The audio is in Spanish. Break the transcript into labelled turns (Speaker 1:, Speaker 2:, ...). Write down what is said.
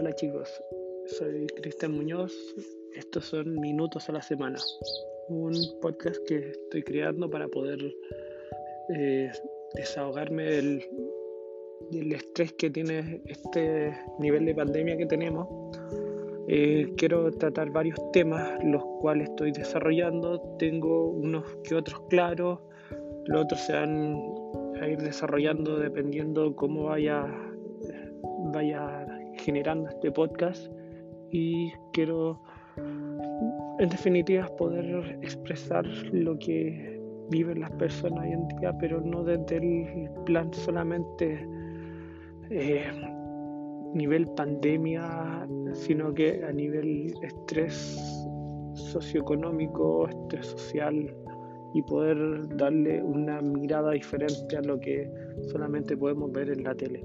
Speaker 1: Hola chicos, soy Cristian Muñoz. Estos son Minutos a la Semana, un podcast que estoy creando para poder eh, desahogarme del, del, estrés que tiene este nivel de pandemia que tenemos. Eh, quiero tratar varios temas, los cuales estoy desarrollando. Tengo unos que otros claros, los otros se van a ir desarrollando dependiendo cómo vaya vaya generando este podcast y quiero en definitiva poder expresar lo que viven las personas hoy en día, pero no desde el plan solamente eh, nivel pandemia, sino que a nivel estrés socioeconómico, estrés social y poder darle una mirada diferente a lo que solamente podemos ver en la tele.